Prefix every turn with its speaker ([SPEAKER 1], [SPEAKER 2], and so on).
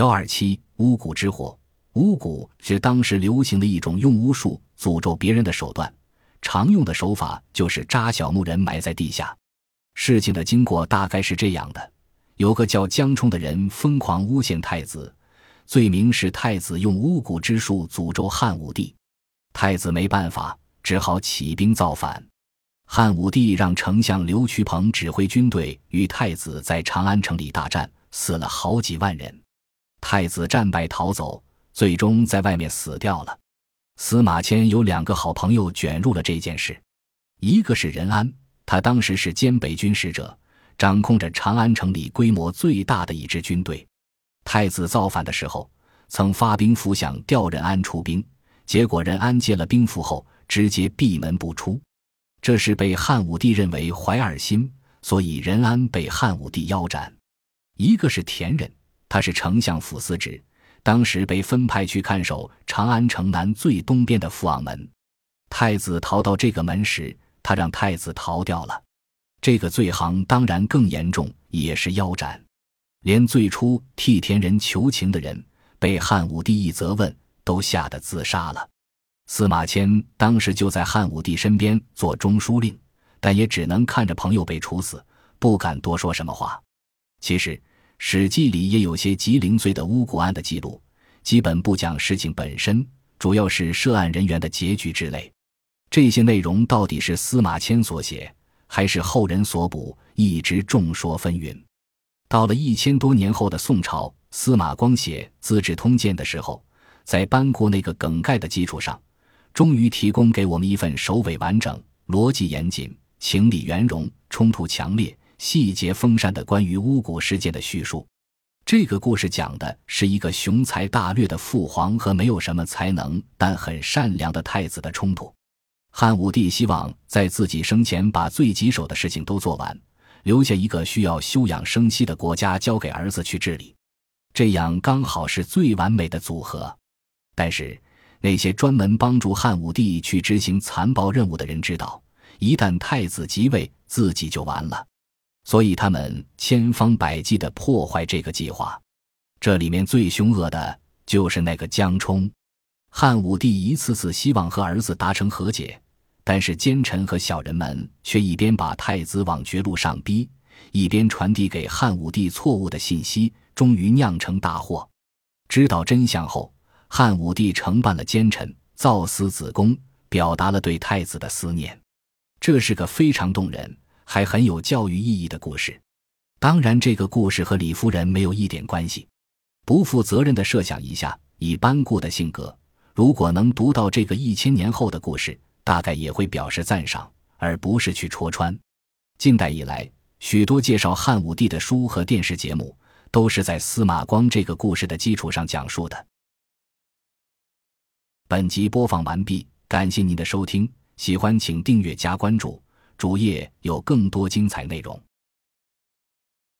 [SPEAKER 1] 幺二七巫蛊之祸，巫蛊是当时流行的一种用巫术诅咒别人的手段，常用的手法就是扎小木人埋在地下。事情的经过大概是这样的：有个叫江冲的人疯狂诬陷太子，罪名是太子用巫蛊之术诅咒汉武帝。太子没办法，只好起兵造反。汉武帝让丞相刘渠鹏指挥军队与太子在长安城里大战，死了好几万人。太子战败逃走，最终在外面死掉了。司马迁有两个好朋友卷入了这件事，一个是任安，他当时是兼北军使者，掌控着长安城里规模最大的一支军队。太子造反的时候，曾发兵符想调任安出兵，结果任安接了兵符后，直接闭门不出。这是被汉武帝认为怀二心，所以任安被汉武帝腰斩。一个是田忍。他是丞相府司职，当时被分派去看守长安城南最东边的富昂门。太子逃到这个门时，他让太子逃掉了。这个罪行当然更严重，也是腰斩。连最初替田人求情的人，被汉武帝一责问，都吓得自杀了。司马迁当时就在汉武帝身边做中书令，但也只能看着朋友被处死，不敢多说什么话。其实。《史记》里也有些极零碎的巫蛊案的记录，基本不讲事情本身，主要是涉案人员的结局之类。这些内容到底是司马迁所写，还是后人所补，一直众说纷纭。到了一千多年后的宋朝，司马光写《资治通鉴》的时候，在班固那个梗概的基础上，终于提供给我们一份首尾完整、逻辑严谨、情理圆融、冲突强烈。细节封善的关于巫蛊事件的叙述，这个故事讲的是一个雄才大略的父皇和没有什么才能但很善良的太子的冲突。汉武帝希望在自己生前把最棘手的事情都做完，留下一个需要休养生息的国家交给儿子去治理，这样刚好是最完美的组合。但是那些专门帮助汉武帝去执行残暴任务的人知道，一旦太子即位，自己就完了。所以他们千方百计地破坏这个计划，这里面最凶恶的就是那个江冲。汉武帝一次次希望和儿子达成和解，但是奸臣和小人们却一边把太子往绝路上逼，一边传递给汉武帝错误的信息，终于酿成大祸。知道真相后，汉武帝惩办了奸臣，造死子宫，表达了对太子的思念。这是个非常动人。还很有教育意义的故事，当然，这个故事和李夫人没有一点关系。不负责任的设想一下，以班固的性格，如果能读到这个一千年后的故事，大概也会表示赞赏，而不是去戳穿。近代以来，许多介绍汉武帝的书和电视节目，都是在司马光这个故事的基础上讲述的。本集播放完毕，感谢您的收听，喜欢请订阅加关注。主页有更多精彩内容。